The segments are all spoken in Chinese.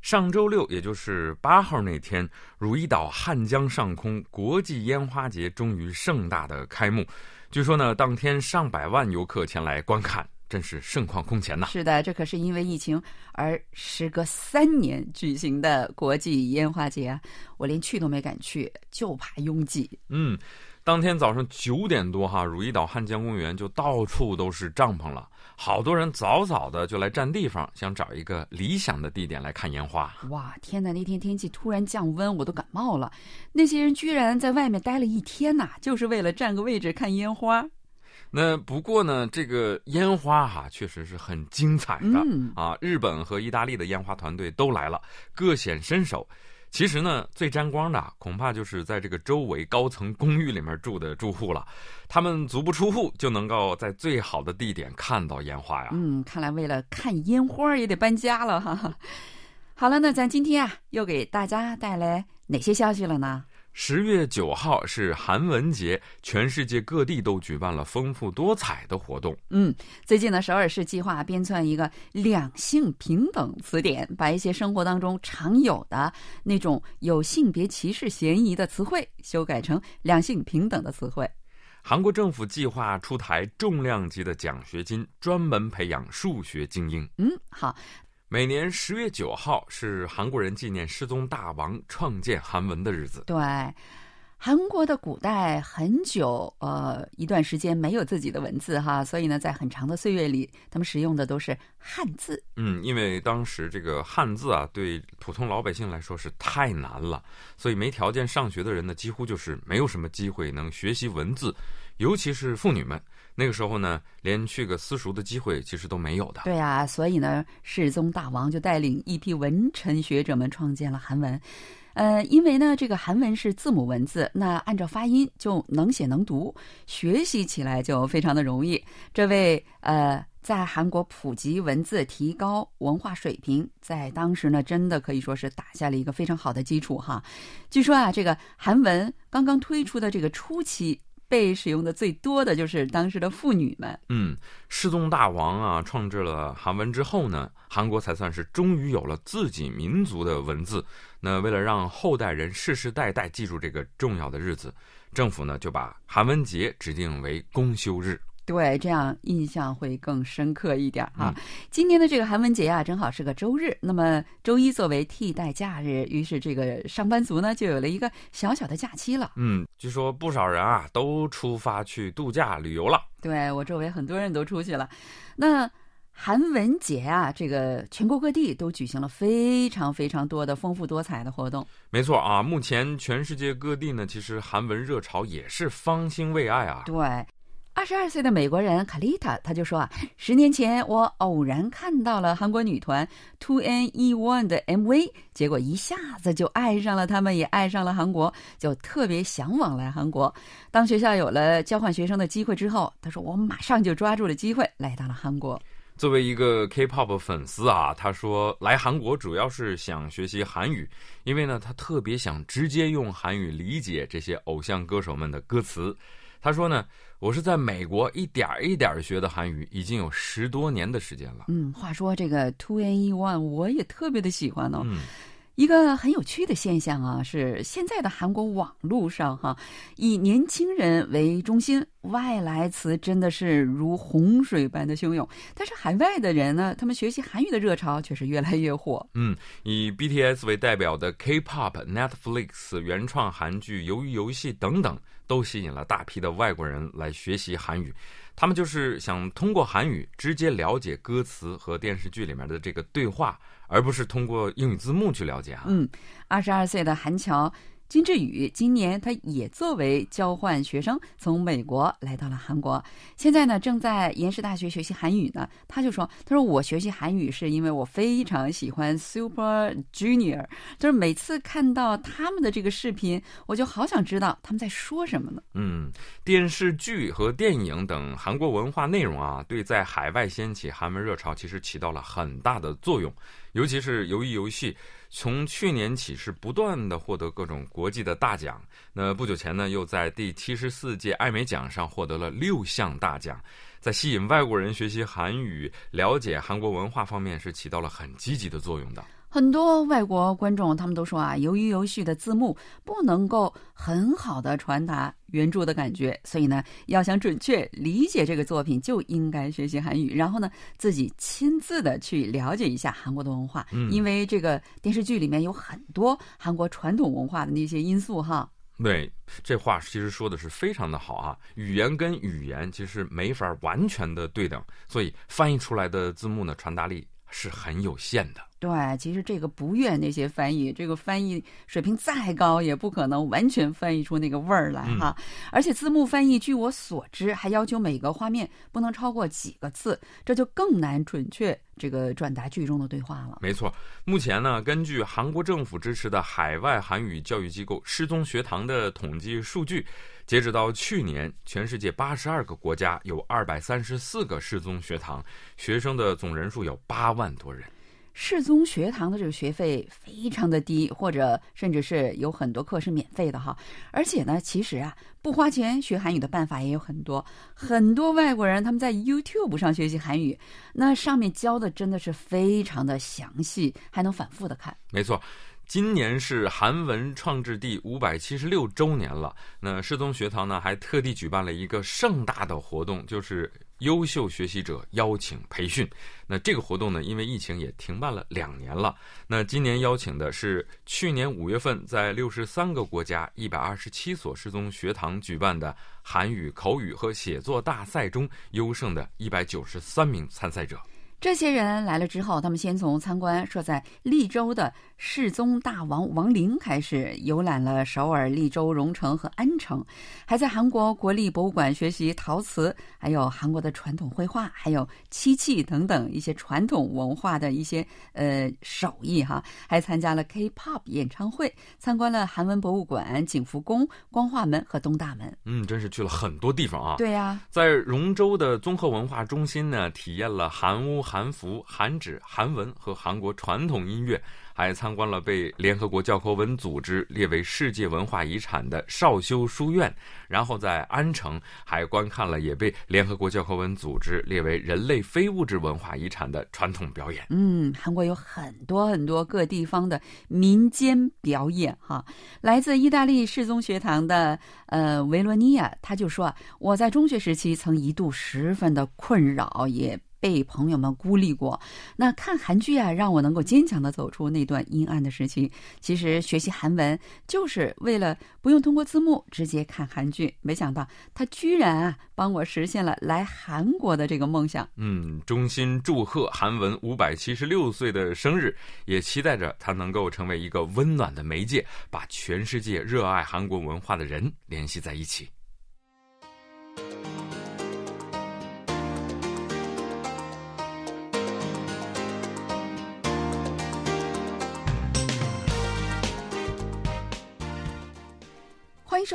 上周六，也就是八号那天，汝矣岛汉江上空国际烟花节终于盛大的开幕。据说呢，当天上百万游客前来观看，真是盛况空前呐。是的，这可是因为疫情而时隔三年举行的国际烟花节啊！我连去都没敢去，就怕拥挤。嗯。当天早上九点多，哈，汝矣岛汉江公园就到处都是帐篷了，好多人早早的就来占地方，想找一个理想的地点来看烟花。哇，天哪！那天天气突然降温，我都感冒了。那些人居然在外面待了一天呐，就是为了占个位置看烟花。那不过呢，这个烟花哈，确实是很精彩的啊！日本和意大利的烟花团队都来了，各显身手。其实呢，最沾光的恐怕就是在这个周围高层公寓里面住的住户了，他们足不出户就能够在最好的地点看到烟花呀。嗯，看来为了看烟花也得搬家了哈。好了，那咱今天啊，又给大家带来哪些消息了呢？十月九号是韩文节，全世界各地都举办了丰富多彩的活动。嗯，最近呢，首尔市计划编纂一个两性平等词典，把一些生活当中常有的那种有性别歧视嫌疑的词汇修改成两性平等的词汇。韩国政府计划出台重量级的奖学金，专门培养数学精英。嗯，好。每年十月九号是韩国人纪念失踪大王创建韩文的日子。对，韩国的古代很久呃一段时间没有自己的文字哈，所以呢，在很长的岁月里，他们使用的都是汉字。嗯，因为当时这个汉字啊，对普通老百姓来说是太难了，所以没条件上学的人呢，几乎就是没有什么机会能学习文字，尤其是妇女们。那个时候呢，连去个私塾的机会其实都没有的。对啊，所以呢，世宗大王就带领一批文臣学者们创建了韩文。呃，因为呢，这个韩文是字母文字，那按照发音就能写能读，学习起来就非常的容易。这位呃，在韩国普及文字、提高文化水平，在当时呢，真的可以说是打下了一个非常好的基础哈。据说啊，这个韩文刚刚推出的这个初期。被使用的最多的就是当时的妇女们。嗯，失踪大王啊，创制了韩文之后呢，韩国才算是终于有了自己民族的文字。那为了让后代人世世代代记住这个重要的日子，政府呢就把韩文节指定为公休日。对，这样印象会更深刻一点啊。今年的这个韩文节啊，正好是个周日，那么周一作为替代假日，于是这个上班族呢就有了一个小小的假期了。嗯，据说不少人啊都出发去度假旅游了。对我周围很多人都出去了。那韩文节啊，这个全国各地都举行了非常非常多的丰富多彩的活动。没错啊，目前全世界各地呢，其实韩文热潮也是方兴未艾啊。对。二十二岁的美国人卡丽塔，他就说啊，十年前我偶然看到了韩国女团 Two N E One 的 MV，结果一下子就爱上了他们，也爱上了韩国，就特别向往来韩国。当学校有了交换学生的机会之后，他说我马上就抓住了机会来到了韩国。作为一个 K-pop 粉丝啊，他说来韩国主要是想学习韩语，因为呢他特别想直接用韩语理解这些偶像歌手们的歌词。他说呢。我是在美国一点一点学的韩语，已经有十多年的时间了。嗯，话说这个 Two N E One 我也特别的喜欢哦。嗯，一个很有趣的现象啊，是现在的韩国网络上哈，以年轻人为中心，外来词真的是如洪水般的汹涌。但是海外的人呢，他们学习韩语的热潮却是越来越火。嗯，以 BTS 为代表的 K-pop、Netflix 原创韩剧、鱿鱼游戏等等。都吸引了大批的外国人来学习韩语，他们就是想通过韩语直接了解歌词和电视剧里面的这个对话，而不是通过英语字幕去了解啊。嗯，二十二岁的韩乔金智宇今年他也作为交换学生从美国来到了韩国，现在呢正在延世大学学习韩语呢。他就说：“他说我学习韩语是因为我非常喜欢 Super Junior，就是每次看到他们的这个视频，我就好想知道他们在说什么呢。”嗯，电视剧和电影等韩国文化内容啊，对在海外掀起韩文热潮其实起到了很大的作用，尤其是鱿鱼游戏。从去年起是不断的获得各种国际的大奖，那不久前呢，又在第七十四届艾美奖上获得了六项大奖，在吸引外国人学习韩语、了解韩国文化方面是起到了很积极的作用的。很多外国观众他们都说啊，由于游戏的字幕不能够很好的传达原著的感觉，所以呢，要想准确理解这个作品，就应该学习韩语，然后呢，自己亲自的去了解一下韩国的文化，因为这个电视剧里面有很多韩国传统文化的那些因素哈。对，这话其实说的是非常的好啊，语言跟语言其实没法完全的对等，所以翻译出来的字幕呢，传达力是很有限的。对，其实这个不怨那些翻译，这个翻译水平再高，也不可能完全翻译出那个味儿来哈。而且字幕翻译，据我所知，还要求每个画面不能超过几个字，这就更难准确这个转达剧中的对话了。没错，目前呢，根据韩国政府支持的海外韩语教育机构失踪学堂的统计数据，截止到去年，全世界八十二个国家有二百三十四个失踪学堂，学生的总人数有八万多人。世宗学堂的这个学费非常的低，或者甚至是有很多课是免费的哈。而且呢，其实啊，不花钱学韩语的办法也有很多。很多外国人他们在 YouTube 上学习韩语，那上面教的真的是非常的详细，还能反复的看。没错。今年是韩文创制第五百七十六周年了。那世宗学堂呢，还特地举办了一个盛大的活动，就是优秀学习者邀请培训。那这个活动呢，因为疫情也停办了两年了。那今年邀请的是去年五月份在六十三个国家一百二十七所失踪学堂举办的韩语口语和写作大赛中优胜的一百九十三名参赛者。这些人来了之后，他们先从参观设在利州的世宗大王王陵开始，游览了首尔、利州、荣城和安城，还在韩国国立博物馆学习陶瓷，还有韩国的传统绘画，还有漆器等等一些传统文化的一些呃手艺哈，还参加了 K-pop 演唱会，参观了韩文博物馆、景福宫、光化门和东大门。嗯，真是去了很多地方啊。对呀，在荣州的综合文化中心呢，体验了韩屋。韩服、韩纸、韩文和韩国传统音乐，还参观了被联合国教科文组织列为世界文化遗产的少修书院，然后在安城还观看了也被联合国教科文组织列为人类非物质文化遗产的传统表演。嗯，韩国有很多很多各地方的民间表演哈。来自意大利世宗学堂的呃维罗尼亚，他就说：“我在中学时期曾一度十分的困扰，也。”被朋友们孤立过，那看韩剧啊，让我能够坚强的走出那段阴暗的时期。其实学习韩文就是为了不用通过字幕直接看韩剧，没想到他居然啊帮我实现了来韩国的这个梦想。嗯，衷心祝贺韩文五百七十六岁的生日，也期待着他能够成为一个温暖的媒介，把全世界热爱韩国文化的人联系在一起。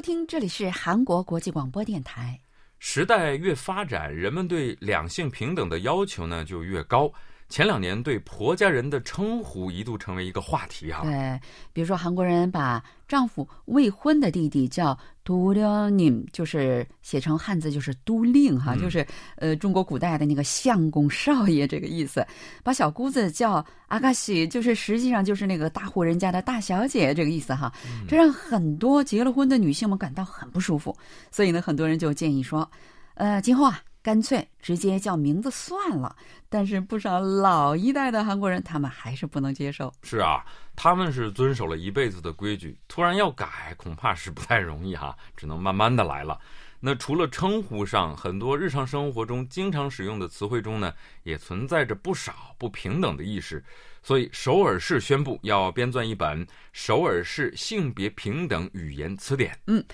收听，这里是韩国国际广播电台。时代越发展，人们对两性平等的要求呢就越高。前两年，对婆家人的称呼一度成为一个话题哈。对，比如说韩国人把丈夫未婚的弟弟叫都令 님， 就是写成汉字就是都令哈，就是呃中国古代的那个相公少爷这个意思。把小姑子叫阿嘎西，就是实际上就是那个大户人家的大小姐这个意思哈。这让很多结了婚的女性们感到很不舒服，所以呢，很多人就建议说，呃，今后啊。干脆直接叫名字算了，但是不少老一代的韩国人，他们还是不能接受。是啊，他们是遵守了一辈子的规矩，突然要改，恐怕是不太容易哈，只能慢慢的来了。那除了称呼上，很多日常生活中经常使用的词汇中呢，也存在着不少不平等的意识。所以，首尔市宣布要编撰一本《首尔市性别平等语言词典》。嗯，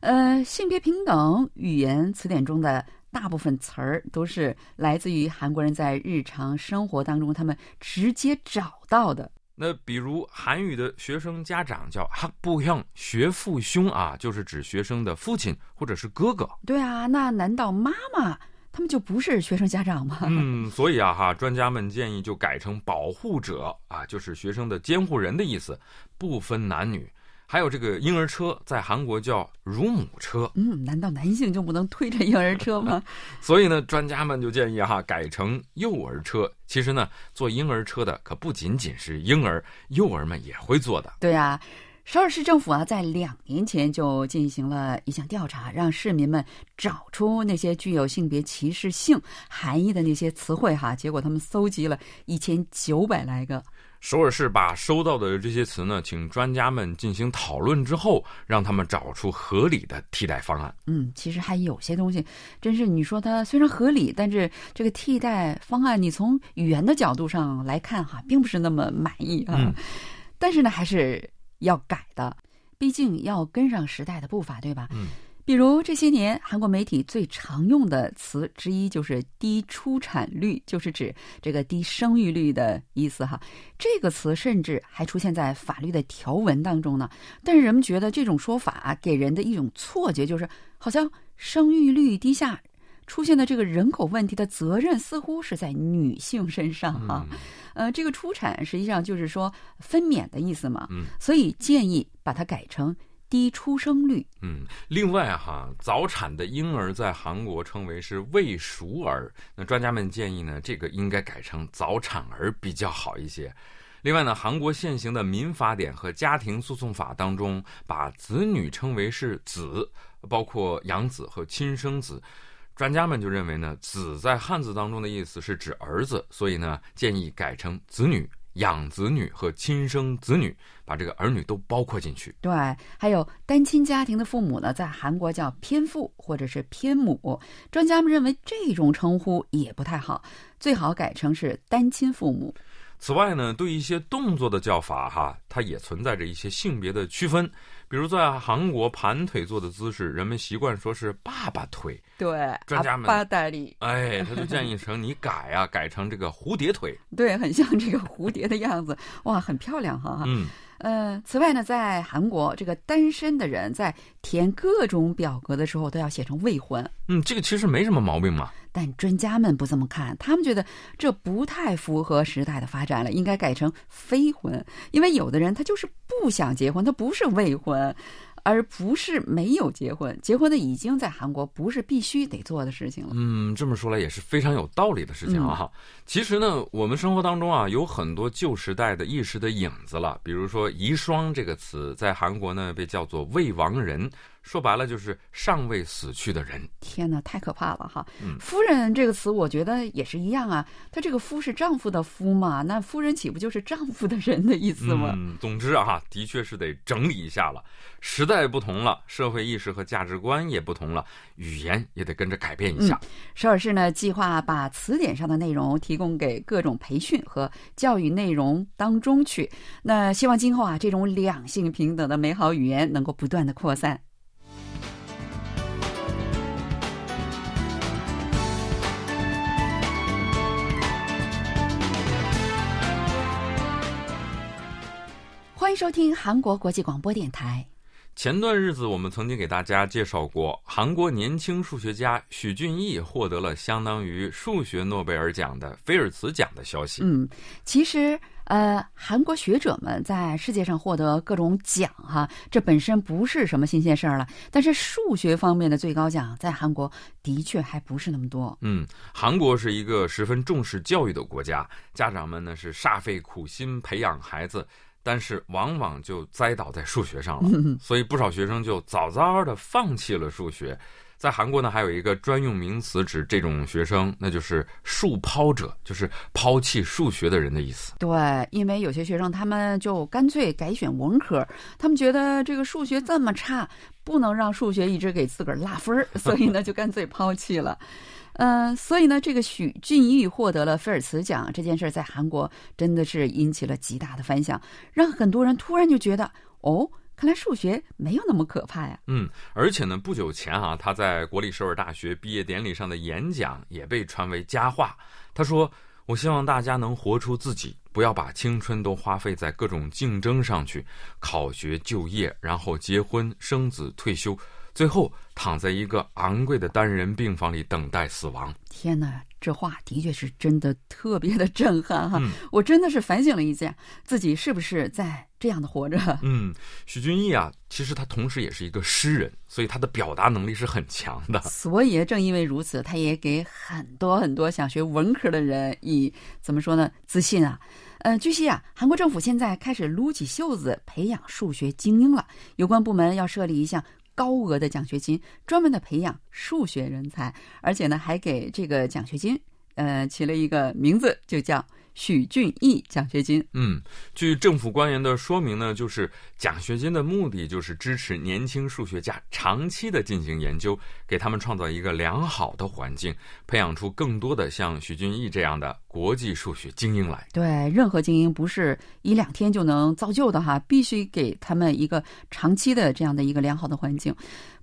呃，性别平等语言词典中的大部分词儿都是来自于韩国人在日常生活当中他们直接找到的。那比如韩语的学生家长叫학부 형， 学父兄啊，就是指学生的父亲或者是哥哥。对啊，那难道妈妈他们就不是学生家长吗？嗯，所以啊哈，专家们建议就改成保护者啊，就是学生的监护人的意思，不分男女。 还有这个婴儿车，在韩国叫乳母车。嗯，难道男性就不能推着婴儿车吗？所以呢，专家们就建议哈，改成幼儿车。其实呢，坐婴儿车的可不仅仅是婴儿，幼儿们也会坐的。对啊，首尔市政府啊，在两年前就进行了一项调查，让市民们找出那些具有性别歧视性含义的那些词汇哈。结果他们搜集了一千九百来个。首尔市把收到的这些词呢，请专家们进行讨论之后，让他们找出合理的替代方案。嗯，其实还有些东西，真是你说它虽然合理，但是这个替代方案，你从语言的角度上来看哈，并不是那么满意啊。但是呢，还是要改的，毕竟要跟上时代的步伐，对吧？嗯。比如这些年，韩国媒体最常用的词之一就是“低出产率”，就是指这个低生育率的意思哈。这个词甚至还出现在法律的条文当中呢。但是人们觉得这种说法给人的一种错觉，就是好像生育率低下出现的这个人口问题的责任似乎是在女性身上哈。呃，这个出产实际上就是说分娩的意思嘛。嗯，所以建议把它改成。低出生率。嗯，另外哈，早产的婴儿在韩国称为是未熟儿。那专家们建议呢，这个应该改成早产儿比较好一些。另外呢，韩国现行的民法典和家庭诉讼法当中，把子女称为是子，包括养子和亲生子。专家们就认为呢，子在汉字当中的意思是指儿子，所以呢，建议改成子女。养子女和亲生子女，把这个儿女都包括进去。对，还有单亲家庭的父母呢，在韩国叫偏父或者是偏母。专家们认为这种称呼也不太好，最好改成是单亲父母。此外呢，对一些动作的叫法哈，它也存在着一些性别的区分。比如在韩国盘腿坐的姿势，人们习惯说是爸爸腿。对，专家们八代理，哎，他就建议成你改啊，改成这个蝴蝶腿。对，很像这个蝴蝶的样子，哇，很漂亮哈。嗯。呃，此外呢，在韩国，这个单身的人在填各种表格的时候都要写成未婚。嗯，这个其实没什么毛病嘛。但专家们不这么看，他们觉得这不太符合时代的发展了，应该改成非婚。因为有的人他就是不想结婚，他不是未婚。而不是没有结婚，结婚的已经在韩国不是必须得做的事情了。嗯，这么说来也是非常有道理的事情啊。其实呢，我们生活当中啊有很多旧时代的意识的影子了，比如说“遗孀”这个词，在韩国呢被叫做“未亡人”。说白了就是尚未死去的人。天哪，太可怕了哈！夫人这个词，我觉得也是一样啊。她这个“夫”是丈夫的“夫”嘛？那夫人岂不就是丈夫的人的意思吗？嗯，总之啊，的确是得整理一下了。时代不同了，社会意识和价值观也不同了，语言也得跟着改变一下。首尔市呢，计划把词典上的内容提供给各种培训和教育内容当中去。那希望今后啊，这种两性平等的美好语言能够不断的扩散。迎收听韩国国际广播电台。前段日子，我们曾经给大家介绍过，韩国年轻数学家许俊义获得了相当于数学诺贝尔奖的菲尔茨奖的消息。嗯，其实，呃，韩国学者们在世界上获得各种奖，哈，这本身不是什么新鲜事儿了。但是，数学方面的最高奖在韩国的确还不是那么多。嗯，韩国是一个十分重视教育的国家，家长们呢是煞费苦心培养孩子。但是往往就栽倒在数学上了，所以不少学生就早早的放弃了数学。在韩国呢，还有一个专用名词指这种学生，那就是“数抛者”，就是抛弃数学的人的意思。对，因为有些学生他们就干脆改选文科，他们觉得这个数学这么差，不能让数学一直给自个儿拉分儿，所以呢，就干脆抛弃了。嗯，所以呢，这个许俊玉获得了菲尔茨奖这件事，在韩国真的是引起了极大的反响，让很多人突然就觉得，哦。看来数学没有那么可怕呀。嗯，而且呢，不久前啊，他在国立首尔大学毕业典礼上的演讲也被传为佳话。他说：“我希望大家能活出自己，不要把青春都花费在各种竞争上去，考学、就业，然后结婚、生子、退休。”最后躺在一个昂贵的单人病房里等待死亡。天哪，这话的确是真的特别的震撼哈！我真的是反省了一下，自己是不是在这样的活着？嗯，许君毅啊，其实他同时也是一个诗人，所以他的表达能力是很强的。所以正因为如此，他也给很多很多想学文科的人以怎么说呢自信啊。呃，据悉啊，韩国政府现在开始撸起袖子培养数学精英了，有关部门要设立一项。高额的奖学金，专门的培养数学人才，而且呢，还给这个奖学金，呃，起了一个名字，就叫。许俊毅奖学金，嗯，据政府官员的说明呢，就是奖学金的目的就是支持年轻数学家长期的进行研究，给他们创造一个良好的环境，培养出更多的像许俊毅这样的国际数学精英来。对，任何精英不是一两天就能造就的哈，必须给他们一个长期的这样的一个良好的环境。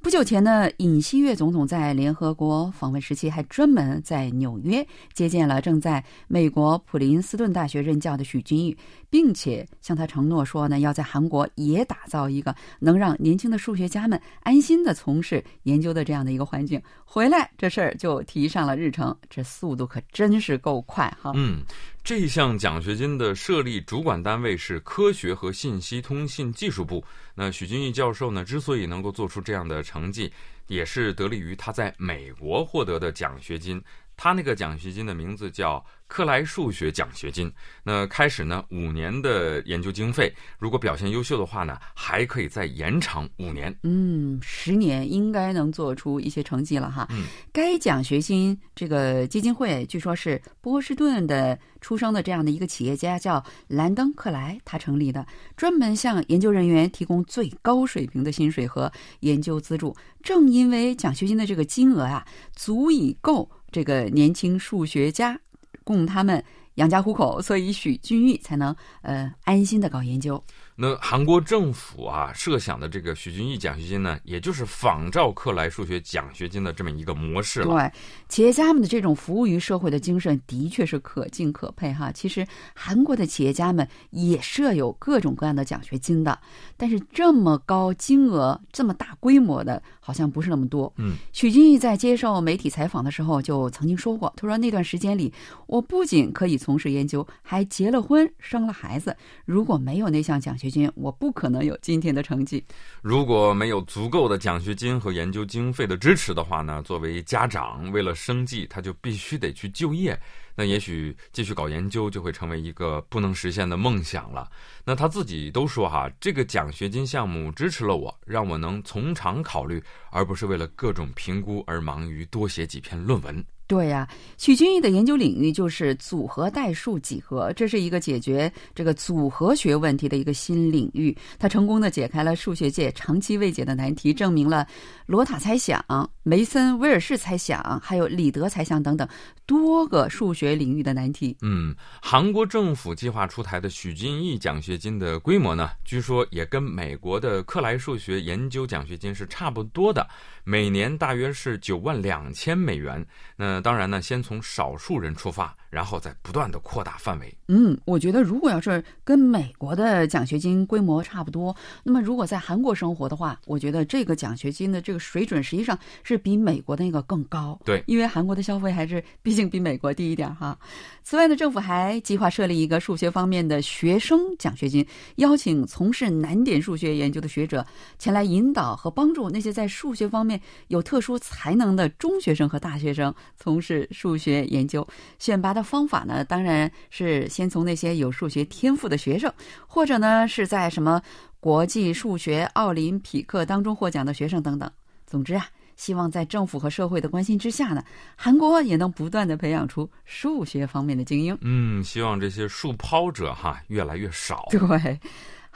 不久前呢，尹锡悦总统在联合国访问时期，还专门在纽约接见了正在美国普林斯顿大学任教的许君玉，并且向他承诺说呢，要在韩国也打造一个能让年轻的数学家们安心的从事研究的这样的一个环境。回来这事儿就提上了日程，这速度可真是够快哈。嗯。这项奖学金的设立主管单位是科学和信息通信技术部。那许金玉教授呢，之所以能够做出这样的成绩，也是得力于他在美国获得的奖学金。他那个奖学金的名字叫。克莱数学奖学金，那开始呢五年的研究经费，如果表现优秀的话呢，还可以再延长五年。嗯，十年应该能做出一些成绩了哈。嗯，该奖学金这个基金会，据说是波士顿的出生的这样的一个企业家叫兰登克莱他成立的，专门向研究人员提供最高水平的薪水和研究资助。正因为奖学金的这个金额啊，足以够这个年轻数学家。供他们养家糊口，所以许俊玉才能呃安心的搞研究。那韩国政府啊设想的这个许俊毅奖学金呢，也就是仿照克莱数学奖学金的这么一个模式了。对，企业家们的这种服务于社会的精神的确是可敬可佩哈。其实韩国的企业家们也设有各种各样的奖学金的，但是这么高金额、这么大规模的，好像不是那么多。嗯，许君毅在接受媒体采访的时候就曾经说过，他说那段时间里，我不仅可以从事研究，还结了婚、生了孩子。如果没有那项奖学，金，我不可能有今天的成绩。如果没有足够的奖学金和研究经费的支持的话呢？作为家长，为了生计，他就必须得去就业。那也许继续搞研究就会成为一个不能实现的梦想了。那他自己都说哈，这个奖学金项目支持了我，让我能从长考虑，而不是为了各种评估而忙于多写几篇论文。对呀，许君毅的研究领域就是组合代数几何，这是一个解决这个组合学问题的一个新领域。他成功的解开了数学界长期未解的难题，证明了罗塔猜想、梅森威尔士猜想，还有里德猜想等等多个数学领域的难题。嗯，韩国政府计划出台的许君毅奖学金的规模呢，据说也跟美国的克莱数学研究奖学金是差不多的，每年大约是九万两千美元。那当然呢，先从少数人出发，然后再不断的扩大范围。嗯，我觉得如果要是跟美国的奖学金规模差不多，那么如果在韩国生活的话，我觉得这个奖学金的这个水准实际上是比美国的那个更高。对，因为韩国的消费还是毕竟比美国低一点哈。此外呢，政府还计划设立一个数学方面的学生奖学金，邀请从事难点数学研究的学者前来引导和帮助那些在数学方面有特殊才能的中学生和大学生。从事数学研究，选拔的方法呢，当然是先从那些有数学天赋的学生，或者呢是在什么国际数学奥林匹克当中获奖的学生等等。总之啊。希望在政府和社会的关心之下呢，韩国也能不断的培养出数学方面的精英。嗯，希望这些数抛者哈越来越少。对。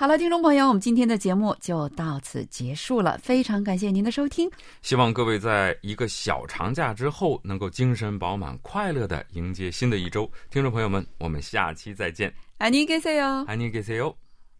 好了，听众朋友，我们今天的节目就到此结束了。非常感谢您的收听，希望各位在一个小长假之后能够精神饱满、快乐的迎接新的一周。听众朋友们，我们下期再见。안녕히계세 요。 안녕히계세 요。